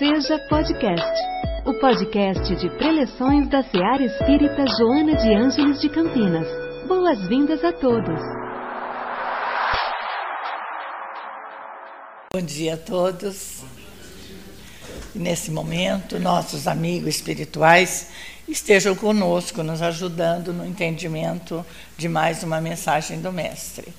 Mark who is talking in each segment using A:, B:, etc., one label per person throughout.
A: Seja Podcast, o podcast de preleções da Seara Espírita Joana de Ângeles de Campinas. Boas-vindas a todos.
B: Bom dia a todos. Nesse momento, nossos amigos espirituais estejam conosco, nos ajudando no entendimento de mais uma mensagem do Mestre.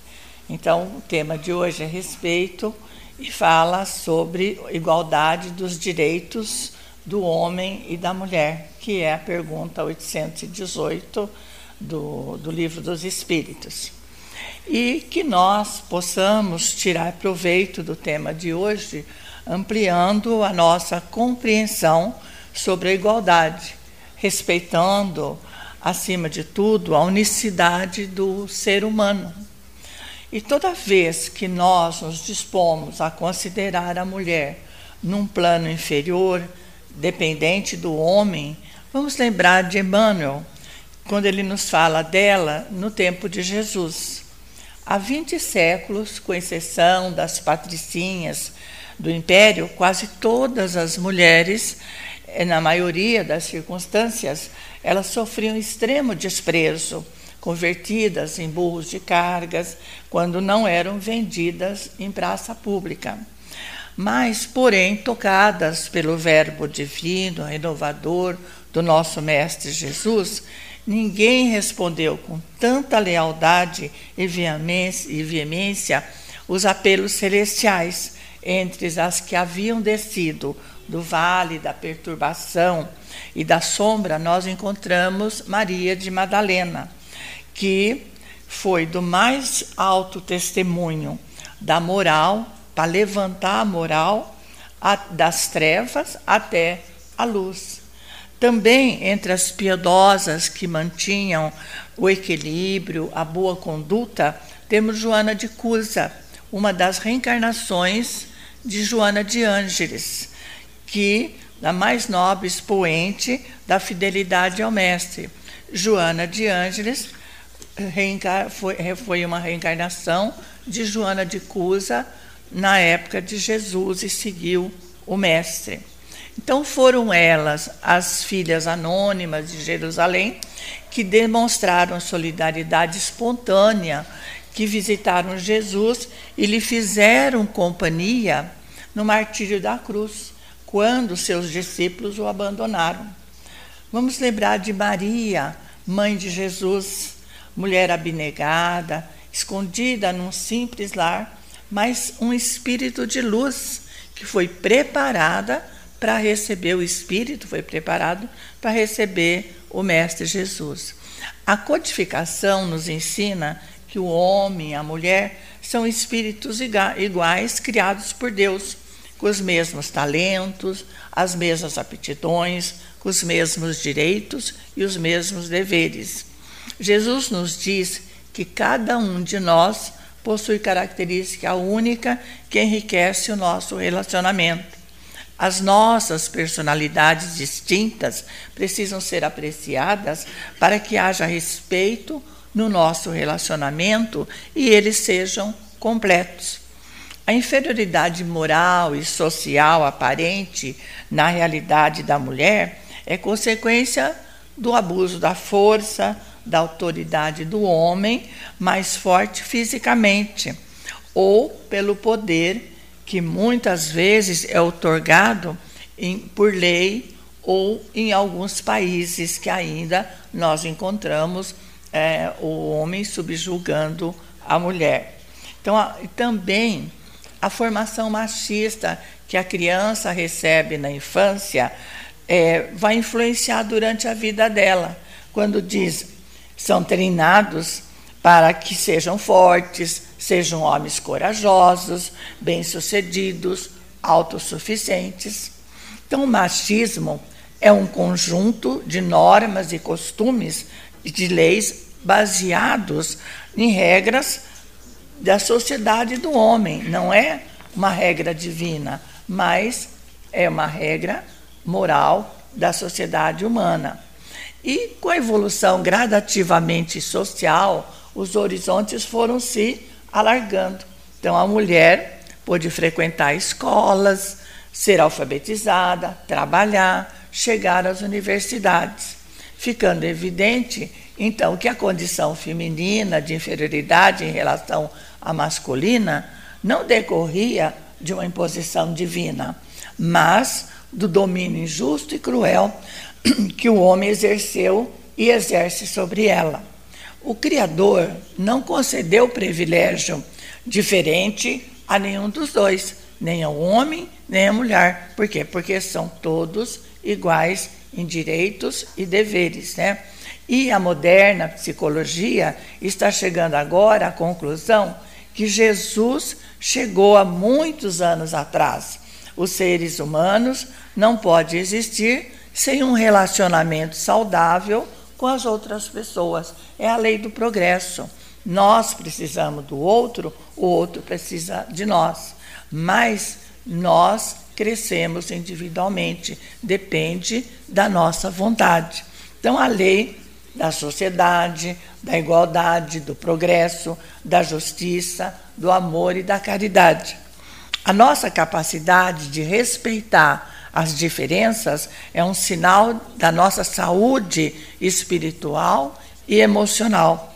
B: Então, o tema de hoje é respeito e fala sobre igualdade dos direitos do homem e da mulher, que é a pergunta 818 do, do Livro dos Espíritos. E que nós possamos tirar proveito do tema de hoje, ampliando a nossa compreensão sobre a igualdade, respeitando, acima de tudo, a unicidade do ser humano e toda vez que nós nos dispomos a considerar a mulher num plano inferior, dependente do homem, vamos lembrar de Emmanuel, quando ele nos fala dela no tempo de Jesus. Há 20 séculos, com exceção das patricinhas do império, quase todas as mulheres, eh, na maioria das circunstâncias, elas sofriam extremo desprezo convertidas em burros de cargas, quando não eram vendidas em praça pública. Mas, porém, tocadas pelo Verbo divino, renovador do nosso Mestre Jesus, ninguém respondeu com tanta lealdade e veemência os apelos celestiais entre as que haviam descido do vale da perturbação e da sombra, nós encontramos Maria de Madalena que foi do mais alto testemunho da moral, para levantar a moral a, das trevas até a luz. Também entre as piedosas que mantinham o equilíbrio, a boa conduta, temos Joana de Cusa, uma das reencarnações de Joana de Ângeles, que a mais nobre expoente da fidelidade ao mestre. Joana de Ângeles foi, foi uma reencarnação de Joana de Cusa na época de Jesus e seguiu o Mestre. Então foram elas, as filhas anônimas de Jerusalém, que demonstraram solidariedade espontânea, que visitaram Jesus e lhe fizeram companhia no martírio da cruz, quando seus discípulos o abandonaram. Vamos lembrar de Maria, mãe de Jesus, mulher abnegada, escondida num simples lar, mas um espírito de luz que foi preparada para receber o espírito, foi preparado para receber o mestre Jesus. A codificação nos ensina que o homem e a mulher são espíritos iguais criados por Deus, com os mesmos talentos, as mesmas aptidões, com os mesmos direitos e os mesmos deveres. Jesus nos diz que cada um de nós possui característica única que enriquece o nosso relacionamento. As nossas personalidades distintas precisam ser apreciadas para que haja respeito no nosso relacionamento e eles sejam completos. A inferioridade moral e social aparente na realidade da mulher é consequência do abuso da força, da autoridade do homem mais forte fisicamente, ou pelo poder que muitas vezes é otorgado em, por lei ou em alguns países que ainda nós encontramos é, o homem subjugando a mulher. Então, a, também a formação machista que a criança recebe na infância é, vai influenciar durante a vida dela. Quando diz são treinados para que sejam fortes, sejam homens corajosos, bem-sucedidos, autossuficientes. Então, o machismo é um conjunto de normas e costumes e de leis baseados em regras da sociedade do homem. Não é uma regra divina, mas é uma regra moral da sociedade humana. E com a evolução gradativamente social, os horizontes foram se alargando. Então a mulher pôde frequentar escolas, ser alfabetizada, trabalhar, chegar às universidades, ficando evidente então que a condição feminina de inferioridade em relação à masculina não decorria de uma imposição divina, mas do domínio injusto e cruel que o homem exerceu e exerce sobre ela. O Criador não concedeu privilégio diferente a nenhum dos dois, nem ao homem, nem à mulher. Por quê? Porque são todos iguais em direitos e deveres, né? E a moderna psicologia está chegando agora à conclusão que Jesus chegou há muitos anos atrás. Os seres humanos não podem existir sem um relacionamento saudável com as outras pessoas. É a lei do progresso. Nós precisamos do outro, o outro precisa de nós. Mas nós crescemos individualmente, depende da nossa vontade. Então, a lei da sociedade, da igualdade, do progresso, da justiça, do amor e da caridade. A nossa capacidade de respeitar as diferenças é um sinal da nossa saúde espiritual e emocional.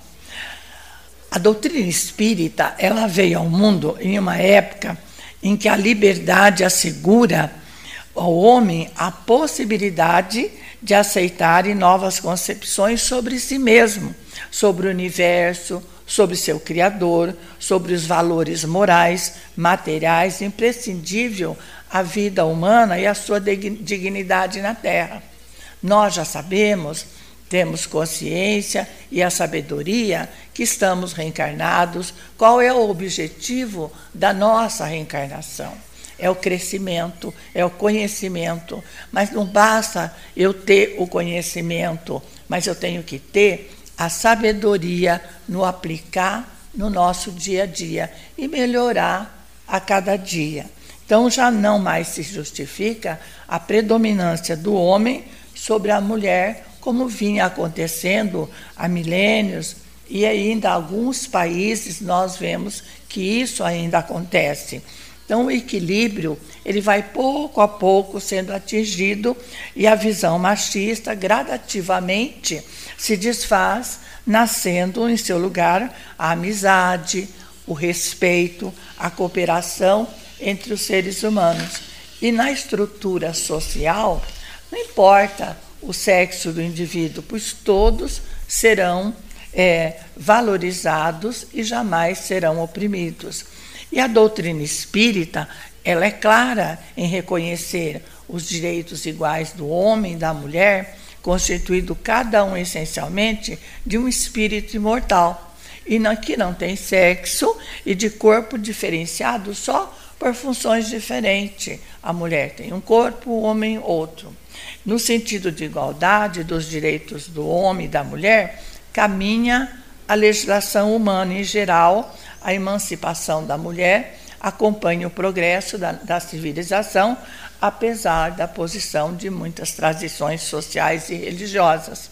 B: A doutrina espírita, ela veio ao mundo em uma época em que a liberdade assegura ao homem a possibilidade de aceitar novas concepções sobre si mesmo, sobre o universo, sobre seu Criador, sobre os valores morais, materiais, imprescindível à vida humana e à sua dignidade na Terra. Nós já sabemos, temos consciência e a sabedoria que estamos reencarnados, qual é o objetivo da nossa reencarnação é o crescimento, é o conhecimento. Mas não basta eu ter o conhecimento, mas eu tenho que ter a sabedoria no aplicar no nosso dia a dia e melhorar a cada dia. Então já não mais se justifica a predominância do homem sobre a mulher, como vinha acontecendo há milênios, e ainda alguns países nós vemos que isso ainda acontece. Então, o equilíbrio ele vai pouco a pouco sendo atingido e a visão machista gradativamente se desfaz, nascendo em seu lugar a amizade, o respeito, a cooperação entre os seres humanos. E na estrutura social, não importa o sexo do indivíduo, pois todos serão é, valorizados e jamais serão oprimidos. E a doutrina espírita, ela é clara em reconhecer os direitos iguais do homem e da mulher, constituído cada um essencialmente de um espírito imortal, e não, que não tem sexo e de corpo diferenciado só por funções diferentes. A mulher tem um corpo, o homem outro. No sentido de igualdade dos direitos do homem e da mulher, caminha a legislação humana em geral a emancipação da mulher acompanha o progresso da, da civilização, apesar da posição de muitas tradições sociais e religiosas.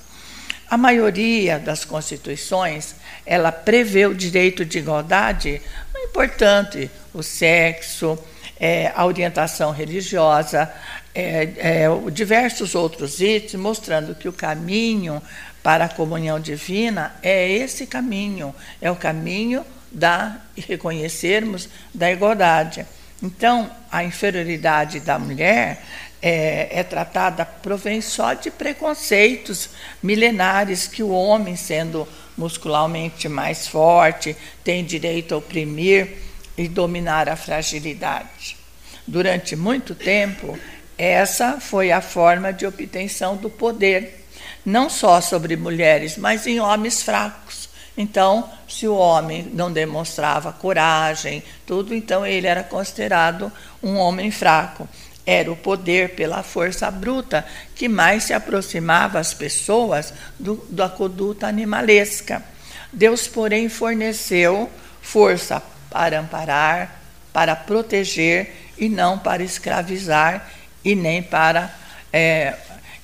B: A maioria das constituições ela prevê o direito de igualdade, importante o sexo, é, a orientação religiosa, é, é, diversos outros itens, mostrando que o caminho para a comunhão divina é esse caminho, é o caminho da reconhecermos da igualdade. Então, a inferioridade da mulher é, é, tratada provém só de preconceitos milenares que o homem, sendo muscularmente mais forte, tem direito a oprimir e dominar a fragilidade. Durante muito tempo, essa foi a forma de obtenção do poder, não só sobre mulheres, mas em homens fracos. Então, se o homem não demonstrava coragem, tudo, então ele era considerado um homem fraco. Era o poder pela força bruta que mais se aproximava às pessoas do, da conduta animalesca. Deus, porém, forneceu força para amparar, para proteger e não para escravizar e nem para é,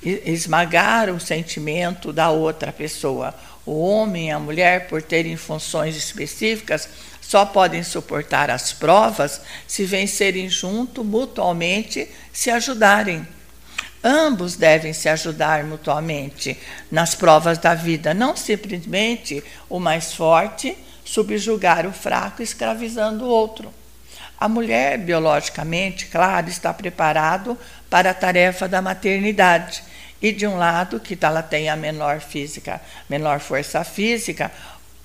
B: esmagar o sentimento da outra pessoa o homem e a mulher, por terem funções específicas, só podem suportar as provas se vencerem junto, mutualmente, se ajudarem. Ambos devem se ajudar mutuamente nas provas da vida, não simplesmente o mais forte subjugar o fraco, escravizando o outro. A mulher, biologicamente, claro, está preparado para a tarefa da maternidade. E de um lado, que ela tem a menor física, menor força física,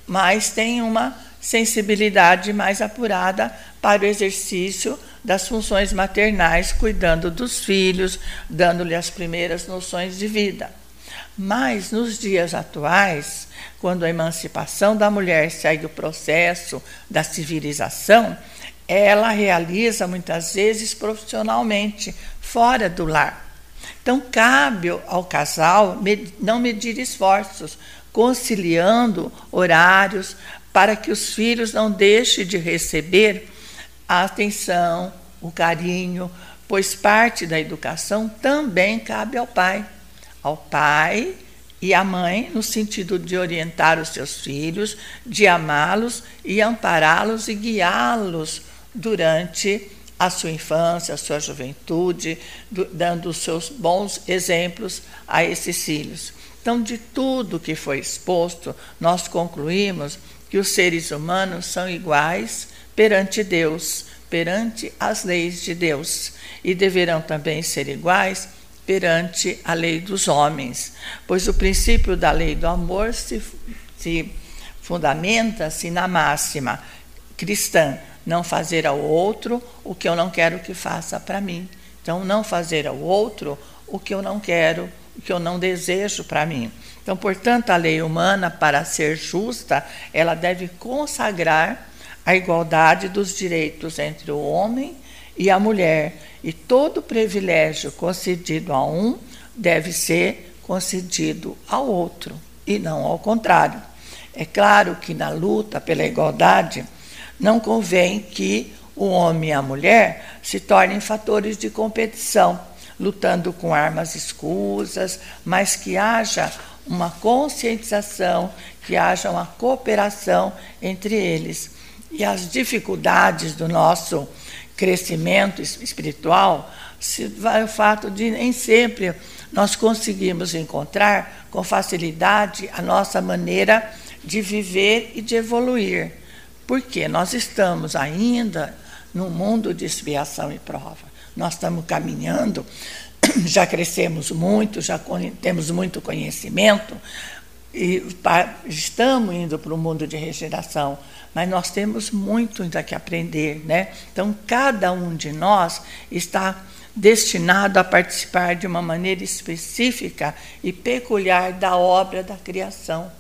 B: mas tem uma sensibilidade mais apurada para o exercício das funções maternais, cuidando dos filhos, dando-lhe as primeiras noções de vida. Mas nos dias atuais, quando a emancipação da mulher sai do processo da civilização, ela realiza muitas vezes profissionalmente, fora do lar. Então, cabe ao casal não medir esforços, conciliando horários, para que os filhos não deixem de receber a atenção, o carinho, pois parte da educação também cabe ao pai. Ao pai e à mãe, no sentido de orientar os seus filhos, de amá-los e ampará-los e guiá-los durante a sua infância, a sua juventude, dando os seus bons exemplos a esses filhos. Então, de tudo que foi exposto, nós concluímos que os seres humanos são iguais perante Deus, perante as leis de Deus, e deverão também ser iguais perante a lei dos homens, pois o princípio da lei do amor se, se fundamenta-se na máxima cristã: não fazer ao outro o que eu não quero que faça para mim. Então, não fazer ao outro o que eu não quero, o que eu não desejo para mim. Então, portanto, a lei humana, para ser justa, ela deve consagrar a igualdade dos direitos entre o homem e a mulher, e todo privilégio concedido a um deve ser concedido ao outro, e não ao contrário. É claro que na luta pela igualdade não convém que o homem e a mulher se tornem fatores de competição, lutando com armas escusas, mas que haja uma conscientização, que haja uma cooperação entre eles. E as dificuldades do nosso crescimento espiritual se vai o fato de nem sempre nós conseguimos encontrar com facilidade a nossa maneira de viver e de evoluir. Porque nós estamos ainda num mundo de expiação e prova. Nós estamos caminhando já crescemos muito, já temos muito conhecimento e estamos indo para o mundo de regeneração, mas nós temos muito ainda que aprender, né? Então cada um de nós está destinado a participar de uma maneira específica e peculiar da obra da criação.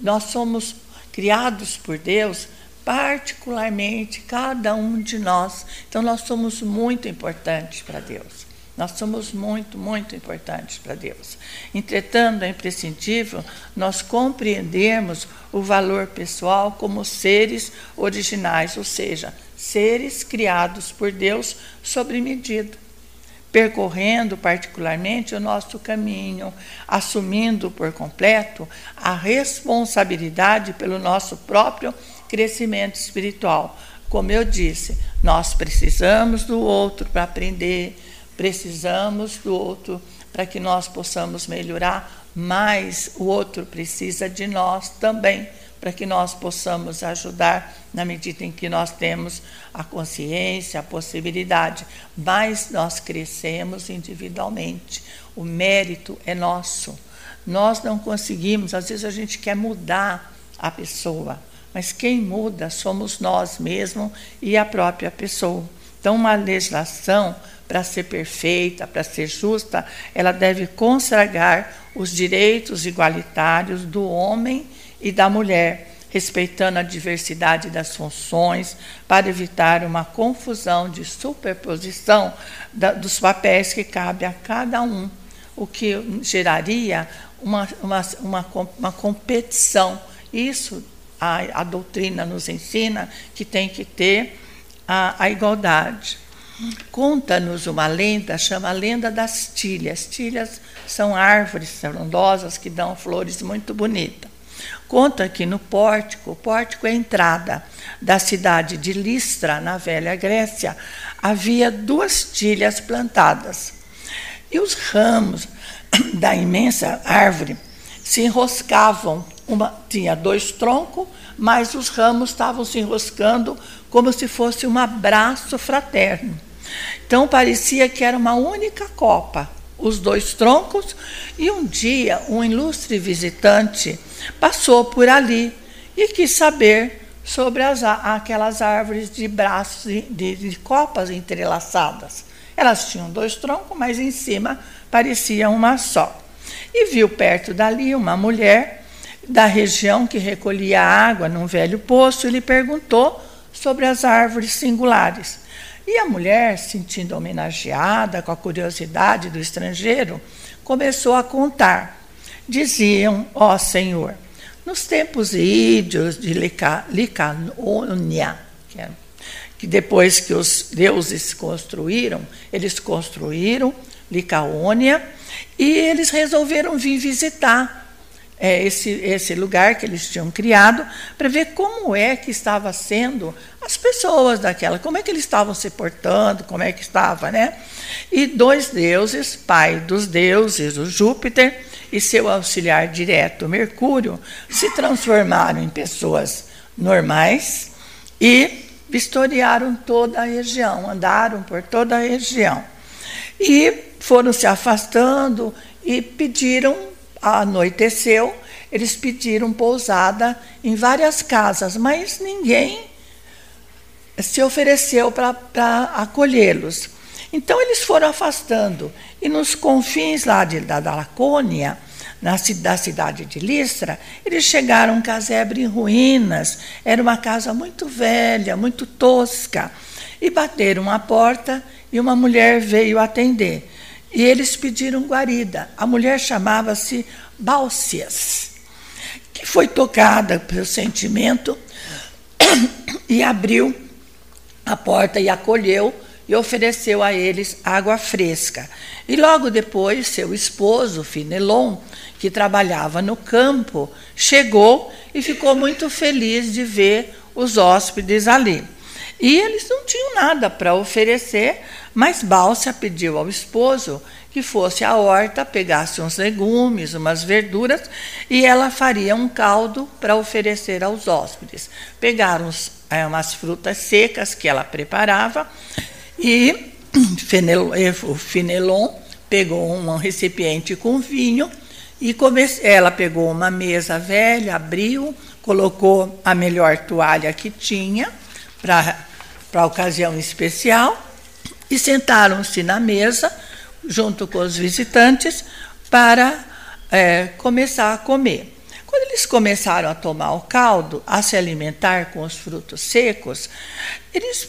B: Nós somos criados por Deus particularmente cada um de nós. Então nós somos muito importantes para Deus. Nós somos muito, muito importantes para Deus. Entretanto, é imprescindível nós compreendermos o valor pessoal como seres originais, ou seja, seres criados por Deus sobre medida, percorrendo particularmente o nosso caminho, assumindo por completo a responsabilidade pelo nosso próprio crescimento espiritual. Como eu disse, nós precisamos do outro para aprender precisamos do outro para que nós possamos melhorar, mas o outro precisa de nós também para que nós possamos ajudar na medida em que nós temos a consciência, a possibilidade. Mas nós crescemos individualmente. O mérito é nosso. Nós não conseguimos, às vezes a gente quer mudar a pessoa, mas quem muda somos nós mesmos e a própria pessoa. Então, uma legislação para ser perfeita, para ser justa, ela deve consagrar os direitos igualitários do homem e da mulher, respeitando a diversidade das funções, para evitar uma confusão de superposição da, dos papéis que cabe a cada um, o que geraria uma, uma, uma, uma competição. Isso a, a doutrina nos ensina que tem que ter a, a igualdade. Conta-nos uma lenda, chama a lenda das tilhas. Tilhas são árvores frondosas que dão flores muito bonitas. conta que no pórtico, o pórtico é a entrada da cidade de Listra, na velha Grécia, havia duas tilhas plantadas. E os ramos da imensa árvore se enroscavam. Uma, tinha dois troncos, mas os ramos estavam se enroscando como se fosse um abraço fraterno. Então parecia que era uma única copa, os dois troncos, e um dia um ilustre visitante passou por ali e quis saber sobre as, aquelas árvores de braços, de, de copas entrelaçadas. Elas tinham dois troncos, mas em cima parecia uma só. E viu perto dali uma mulher da região que recolhia água num velho poço e lhe perguntou sobre as árvores singulares. E a mulher, sentindo homenageada com a curiosidade do estrangeiro, começou a contar. Diziam, ó Senhor, nos tempos ídios de Licânia, que, é, que depois que os deuses construíram, eles construíram Licaônia e eles resolveram vir visitar é, esse, esse lugar que eles tinham criado para ver como é que estava sendo as pessoas daquela, como é que eles estavam se portando, como é que estava, né? E dois deuses, pai dos deuses, o Júpiter, e seu auxiliar direto, Mercúrio, se transformaram em pessoas normais e vistoriaram toda a região, andaram por toda a região. E foram se afastando e pediram anoiteceu, eles pediram pousada em várias casas, mas ninguém se ofereceu para acolhê-los. Então eles foram afastando. E nos confins lá de, da, da Lacônia, na, da cidade de Listra, eles chegaram um casebre em ruínas. Era uma casa muito velha, muito tosca. E bateram a porta e uma mulher veio atender. E eles pediram guarida. A mulher chamava-se Bálcias, que foi tocada pelo sentimento e abriu a porta e acolheu e ofereceu a eles água fresca. E logo depois, seu esposo, Finelon, que trabalhava no campo, chegou e ficou muito feliz de ver os hóspedes ali. E eles não tinham nada para oferecer, mas Bálcia pediu ao esposo que fosse à horta, pegasse uns legumes, umas verduras, e ela faria um caldo para oferecer aos hóspedes. Pegaram uns, é, umas frutas secas que ela preparava e o Finelon pegou um recipiente com vinho e ela pegou uma mesa velha, abriu, colocou a melhor toalha que tinha para a ocasião especial e sentaram-se na mesa, junto com os visitantes, para é, começar a comer. Quando eles começaram a tomar o caldo, a se alimentar com os frutos secos, eles,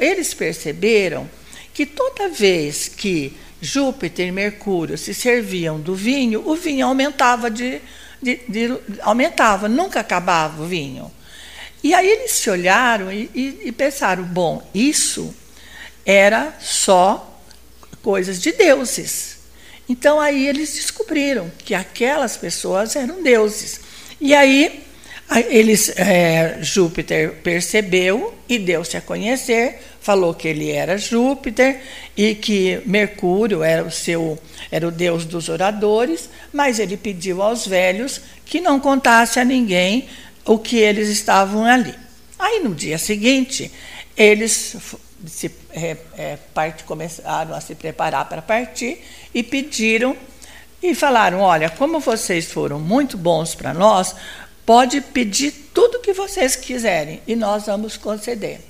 B: eles perceberam que toda vez que Júpiter e Mercúrio se serviam do vinho, o vinho aumentava de, de, de aumentava, nunca acabava o vinho. E aí eles se olharam e, e, e pensaram: bom, isso era só coisas de deuses. Então aí eles descobriram que aquelas pessoas eram deuses. E aí eles, é, Júpiter percebeu e deu-se a conhecer, falou que ele era Júpiter e que Mercúrio era o seu era o deus dos oradores, mas ele pediu aos velhos que não contasse a ninguém o que eles estavam ali. Aí no dia seguinte eles se, é, é, começaram a se preparar para partir e pediram e falaram: Olha, como vocês foram muito bons para nós, pode pedir tudo que vocês quiserem e nós vamos conceder.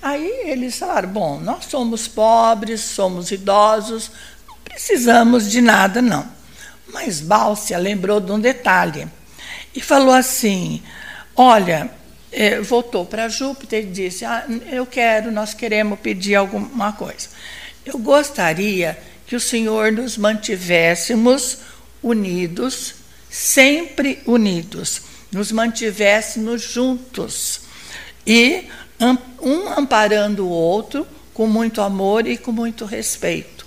B: Aí eles falaram: Bom, nós somos pobres, somos idosos, não precisamos de nada, não. Mas Bálcia lembrou de um detalhe e falou assim: Olha, é, voltou para Júpiter e disse: ah, Eu quero, nós queremos pedir alguma coisa. Eu gostaria que o Senhor nos mantivéssemos unidos, sempre unidos, nos mantivéssemos juntos e um amparando o outro com muito amor e com muito respeito.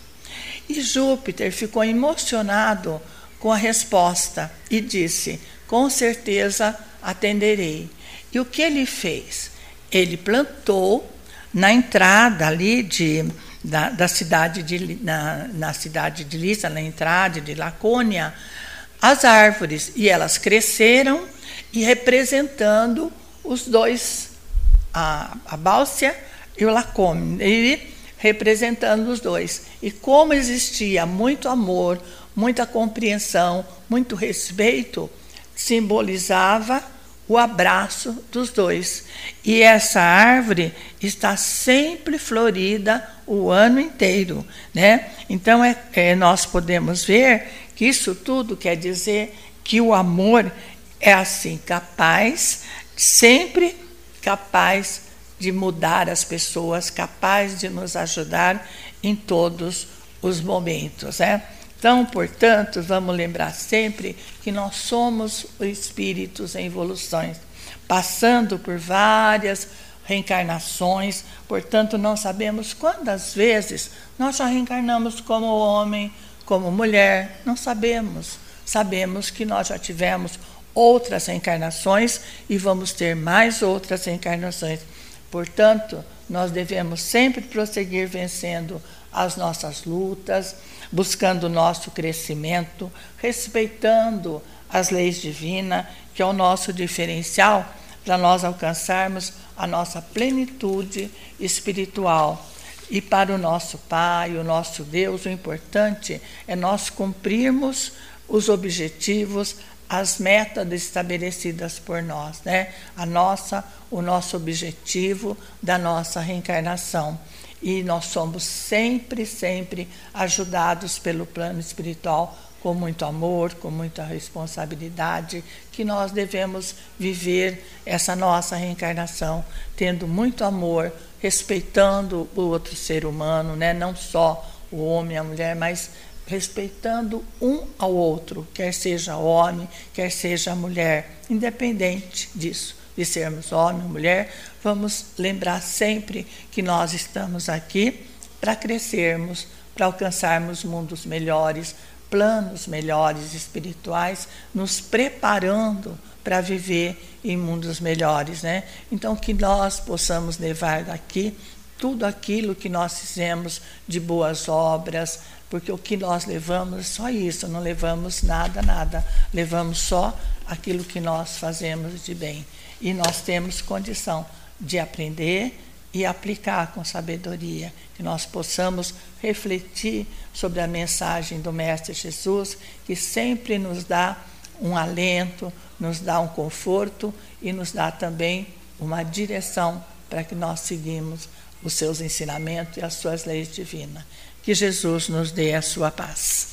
B: E Júpiter ficou emocionado com a resposta e disse: com certeza atenderei. E o que ele fez? Ele plantou na entrada ali de, da, da cidade de, na, na cidade de Lissa, na entrada de Lacônia, as árvores. E elas cresceram e representando os dois, a, a Bálcia e o Lacônia, e representando os dois. E como existia muito amor, muita compreensão, muito respeito, simbolizava o abraço dos dois. E essa árvore está sempre florida o ano inteiro. Né? Então, é, é, nós podemos ver que isso tudo quer dizer que o amor é assim, capaz, sempre capaz de mudar as pessoas, capaz de nos ajudar em todos os momentos. Né? Então, portanto, vamos lembrar sempre que nós somos espíritos em evoluções, passando por várias reencarnações, portanto, não sabemos quantas vezes nós já reencarnamos como homem, como mulher, não sabemos. Sabemos que nós já tivemos outras reencarnações e vamos ter mais outras reencarnações. Portanto, nós devemos sempre prosseguir vencendo as nossas lutas, buscando o nosso crescimento, respeitando as leis divinas, que é o nosso diferencial para nós alcançarmos a nossa plenitude espiritual. E para o nosso Pai, o nosso Deus, o importante é nós cumprirmos os objetivos, as metas estabelecidas por nós, né? A nossa, o nosso objetivo da nossa reencarnação e nós somos sempre, sempre ajudados pelo plano espiritual com muito amor, com muita responsabilidade, que nós devemos viver essa nossa reencarnação tendo muito amor, respeitando o outro ser humano, né? não só o homem e a mulher, mas respeitando um ao outro, quer seja homem, quer seja mulher, independente disso de sermos homem ou mulher, vamos lembrar sempre que nós estamos aqui para crescermos, para alcançarmos mundos melhores, planos melhores espirituais, nos preparando para viver em mundos melhores, né? Então que nós possamos levar daqui tudo aquilo que nós fizemos de boas obras, porque o que nós levamos é só isso, não levamos nada, nada, levamos só aquilo que nós fazemos de bem e nós temos condição de aprender e aplicar com sabedoria, que nós possamos refletir sobre a mensagem do Mestre Jesus, que sempre nos dá um alento, nos dá um conforto e nos dá também uma direção para que nós seguimos os seus ensinamentos e as suas leis divinas. Que Jesus nos dê a sua paz.